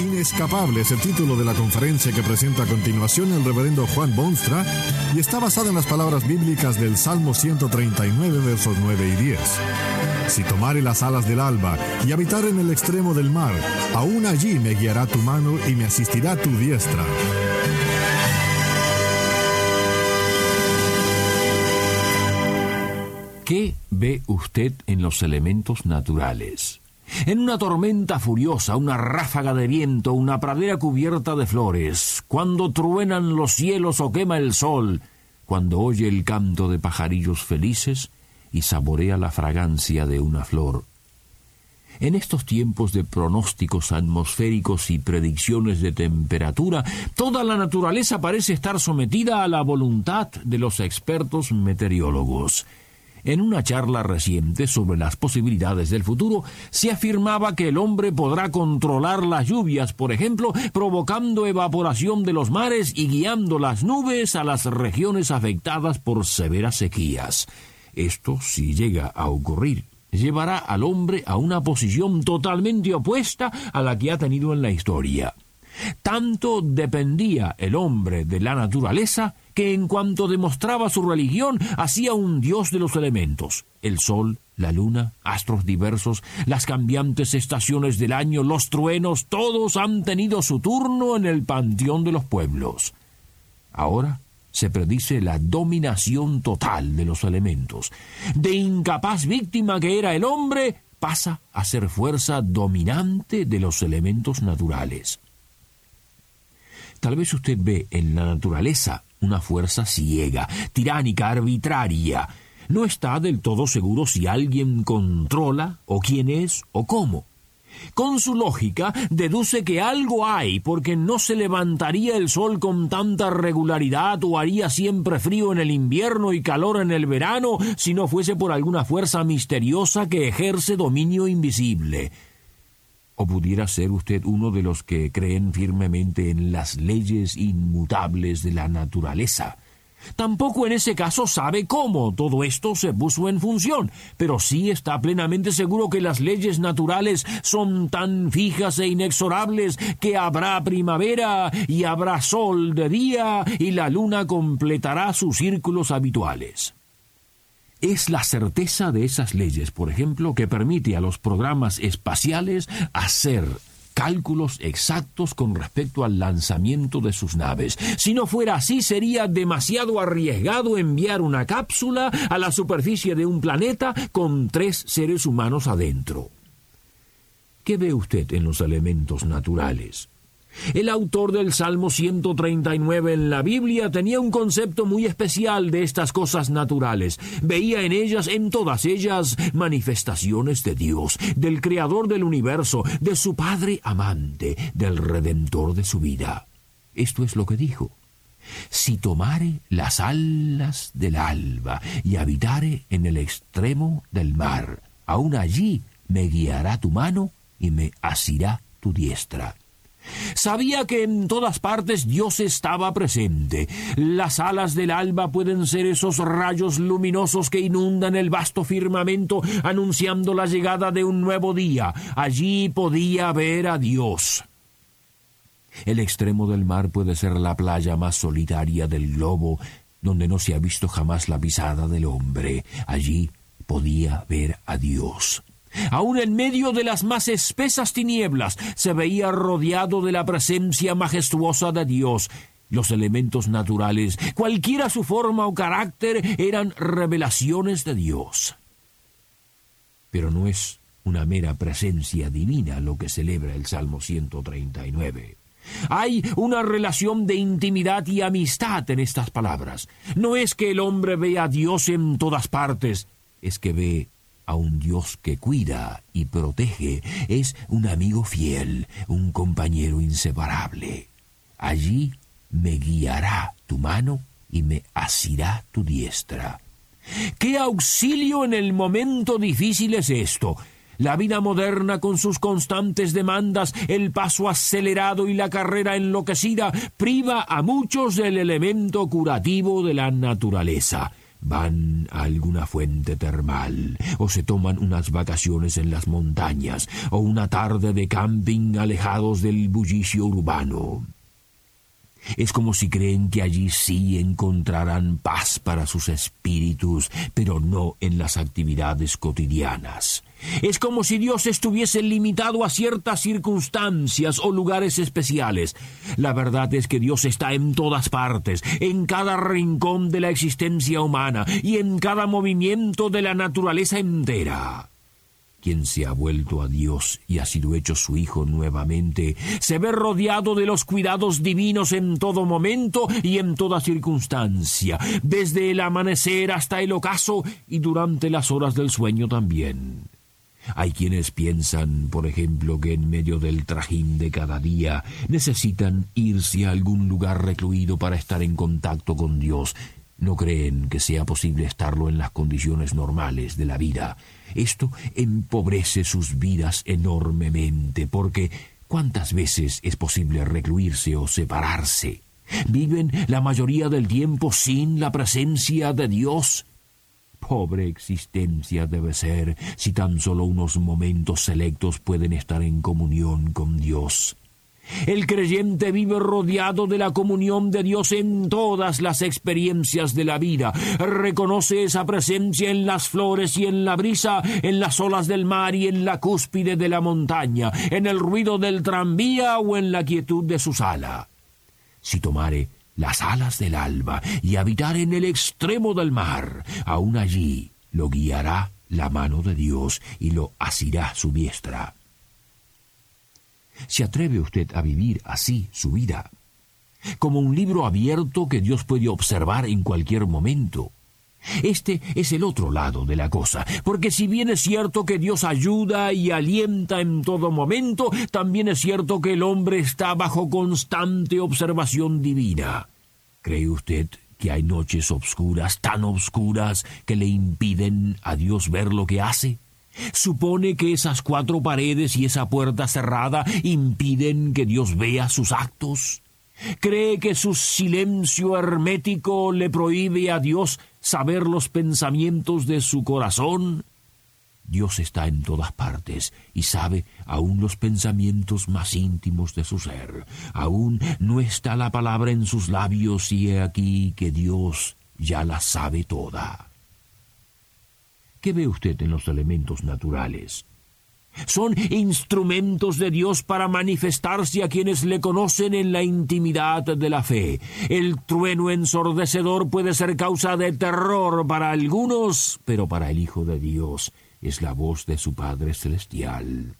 Inescapable es el título de la conferencia que presenta a continuación el reverendo Juan Bonstra y está basada en las palabras bíblicas del Salmo 139 versos 9 y 10. Si tomare las alas del alba y habitar en el extremo del mar, aún allí me guiará tu mano y me asistirá tu diestra. ¿Qué ve usted en los elementos naturales? En una tormenta furiosa, una ráfaga de viento, una pradera cubierta de flores, cuando truenan los cielos o quema el sol, cuando oye el canto de pajarillos felices y saborea la fragancia de una flor. En estos tiempos de pronósticos atmosféricos y predicciones de temperatura, toda la naturaleza parece estar sometida a la voluntad de los expertos meteorólogos. En una charla reciente sobre las posibilidades del futuro, se afirmaba que el hombre podrá controlar las lluvias, por ejemplo, provocando evaporación de los mares y guiando las nubes a las regiones afectadas por severas sequías. Esto, si llega a ocurrir, llevará al hombre a una posición totalmente opuesta a la que ha tenido en la historia. Tanto dependía el hombre de la naturaleza que en cuanto demostraba su religión hacía un dios de los elementos, el sol, la luna, astros diversos, las cambiantes estaciones del año, los truenos, todos han tenido su turno en el panteón de los pueblos. Ahora se predice la dominación total de los elementos. De incapaz víctima que era el hombre, pasa a ser fuerza dominante de los elementos naturales. Tal vez usted ve en la naturaleza una fuerza ciega, tiránica, arbitraria. No está del todo seguro si alguien controla, o quién es, o cómo. Con su lógica, deduce que algo hay, porque no se levantaría el sol con tanta regularidad o haría siempre frío en el invierno y calor en el verano si no fuese por alguna fuerza misteriosa que ejerce dominio invisible. ¿O pudiera ser usted uno de los que creen firmemente en las leyes inmutables de la naturaleza? Tampoco en ese caso sabe cómo todo esto se puso en función, pero sí está plenamente seguro que las leyes naturales son tan fijas e inexorables que habrá primavera y habrá sol de día y la luna completará sus círculos habituales. Es la certeza de esas leyes, por ejemplo, que permite a los programas espaciales hacer cálculos exactos con respecto al lanzamiento de sus naves. Si no fuera así, sería demasiado arriesgado enviar una cápsula a la superficie de un planeta con tres seres humanos adentro. ¿Qué ve usted en los elementos naturales? El autor del Salmo 139 en la Biblia tenía un concepto muy especial de estas cosas naturales. Veía en ellas, en todas ellas, manifestaciones de Dios, del Creador del universo, de su Padre amante, del Redentor de su vida. Esto es lo que dijo. Si tomare las alas del alba y habitare en el extremo del mar, aun allí me guiará tu mano y me asirá tu diestra. Sabía que en todas partes Dios estaba presente. Las alas del alba pueden ser esos rayos luminosos que inundan el vasto firmamento anunciando la llegada de un nuevo día. Allí podía ver a Dios. El extremo del mar puede ser la playa más solitaria del globo, donde no se ha visto jamás la pisada del hombre. Allí podía ver a Dios. Aun en medio de las más espesas tinieblas se veía rodeado de la presencia majestuosa de Dios. Los elementos naturales, cualquiera su forma o carácter, eran revelaciones de Dios. Pero no es una mera presencia divina lo que celebra el Salmo 139. Hay una relación de intimidad y amistad en estas palabras. No es que el hombre vea a Dios en todas partes, es que ve a un Dios que cuida y protege, es un amigo fiel, un compañero inseparable. allí me guiará tu mano y me asirá tu diestra. ¿Qué auxilio en el momento difícil es esto? La vida moderna con sus constantes demandas, el paso acelerado y la carrera enloquecida priva a muchos del elemento curativo de la naturaleza. Van a alguna fuente termal, o se toman unas vacaciones en las montañas, o una tarde de camping alejados del bullicio urbano. Es como si creen que allí sí encontrarán paz para sus espíritus, pero no en las actividades cotidianas. Es como si Dios estuviese limitado a ciertas circunstancias o lugares especiales. La verdad es que Dios está en todas partes, en cada rincón de la existencia humana y en cada movimiento de la naturaleza entera quien se ha vuelto a Dios y ha sido hecho su Hijo nuevamente, se ve rodeado de los cuidados divinos en todo momento y en toda circunstancia, desde el amanecer hasta el ocaso y durante las horas del sueño también. Hay quienes piensan, por ejemplo, que en medio del trajín de cada día necesitan irse a algún lugar recluido para estar en contacto con Dios. No creen que sea posible estarlo en las condiciones normales de la vida. Esto empobrece sus vidas enormemente, porque ¿cuántas veces es posible recluirse o separarse? Viven la mayoría del tiempo sin la presencia de Dios. Pobre existencia debe ser si tan solo unos momentos selectos pueden estar en comunión con Dios. El creyente vive rodeado de la comunión de Dios en todas las experiencias de la vida. Reconoce esa presencia en las flores y en la brisa, en las olas del mar y en la cúspide de la montaña, en el ruido del tranvía o en la quietud de su sala. Si tomare las alas del alba y habitar en el extremo del mar, aún allí lo guiará la mano de Dios y lo asirá su diestra. ¿Se atreve usted a vivir así su vida? Como un libro abierto que Dios puede observar en cualquier momento. Este es el otro lado de la cosa, porque si bien es cierto que Dios ayuda y alienta en todo momento, también es cierto que el hombre está bajo constante observación divina. ¿Cree usted que hay noches obscuras, tan obscuras, que le impiden a Dios ver lo que hace? Supone que esas cuatro paredes y esa puerta cerrada impiden que Dios vea sus actos. ¿Cree que su silencio hermético le prohíbe a Dios saber los pensamientos de su corazón? Dios está en todas partes y sabe aún los pensamientos más íntimos de su ser. Aún no está la palabra en sus labios y he aquí que Dios ya la sabe toda. ¿Qué ve usted en los elementos naturales? Son instrumentos de Dios para manifestarse a quienes le conocen en la intimidad de la fe. El trueno ensordecedor puede ser causa de terror para algunos, pero para el Hijo de Dios es la voz de su Padre Celestial.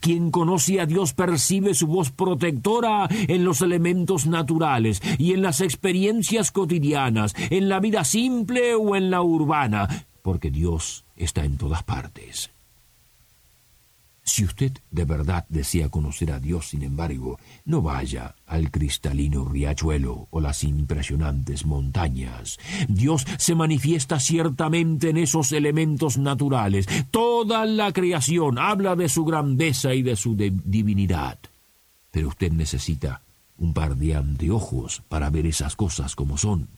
Quien conoce a Dios percibe su voz protectora en los elementos naturales y en las experiencias cotidianas, en la vida simple o en la urbana, porque Dios está en todas partes. Si usted de verdad desea conocer a Dios, sin embargo, no vaya al cristalino riachuelo o las impresionantes montañas. Dios se manifiesta ciertamente en esos elementos naturales. Toda la creación habla de su grandeza y de su divinidad. Pero usted necesita un par de anteojos para ver esas cosas como son.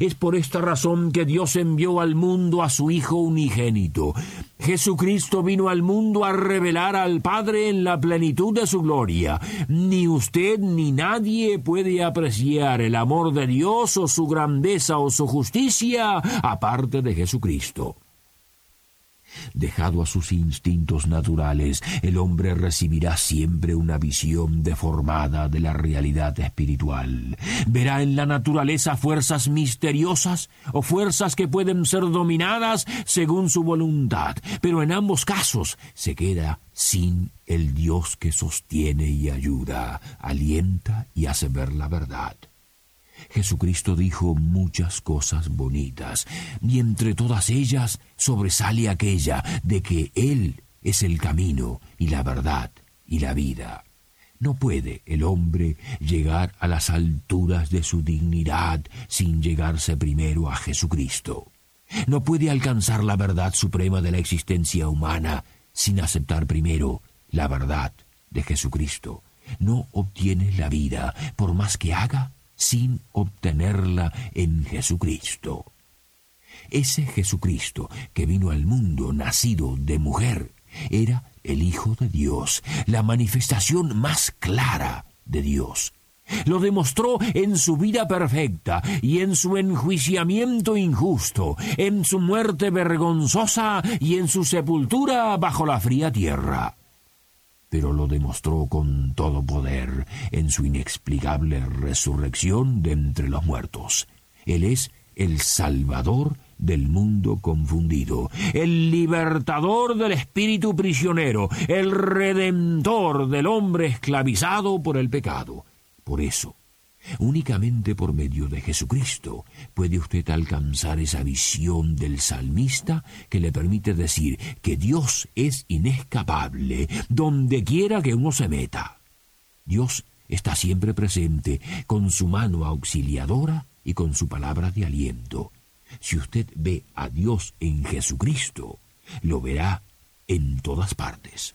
Es por esta razón que Dios envió al mundo a su Hijo unigénito. Jesucristo vino al mundo a revelar al Padre en la plenitud de su gloria. Ni usted ni nadie puede apreciar el amor de Dios o su grandeza o su justicia aparte de Jesucristo. Dejado a sus instintos naturales, el hombre recibirá siempre una visión deformada de la realidad espiritual. Verá en la naturaleza fuerzas misteriosas o fuerzas que pueden ser dominadas según su voluntad, pero en ambos casos se queda sin el Dios que sostiene y ayuda, alienta y hace ver la verdad. Jesucristo dijo muchas cosas bonitas, y entre todas ellas sobresale aquella de que Él es el camino y la verdad y la vida. No puede el hombre llegar a las alturas de su dignidad sin llegarse primero a Jesucristo. No puede alcanzar la verdad suprema de la existencia humana sin aceptar primero la verdad de Jesucristo. No obtiene la vida, por más que haga, sin obtenerla en Jesucristo. Ese Jesucristo que vino al mundo nacido de mujer era el Hijo de Dios, la manifestación más clara de Dios. Lo demostró en su vida perfecta y en su enjuiciamiento injusto, en su muerte vergonzosa y en su sepultura bajo la fría tierra. Pero lo demostró con todo poder en su inexplicable resurrección de entre los muertos. Él es el Salvador del mundo confundido, el libertador del espíritu prisionero, el redentor del hombre esclavizado por el pecado. Por eso, únicamente por medio de Jesucristo puede usted alcanzar esa visión del salmista que le permite decir que Dios es inescapable donde quiera que uno se meta. Dios está siempre presente con su mano auxiliadora y con su palabra de aliento. Si usted ve a Dios en Jesucristo, lo verá en todas partes.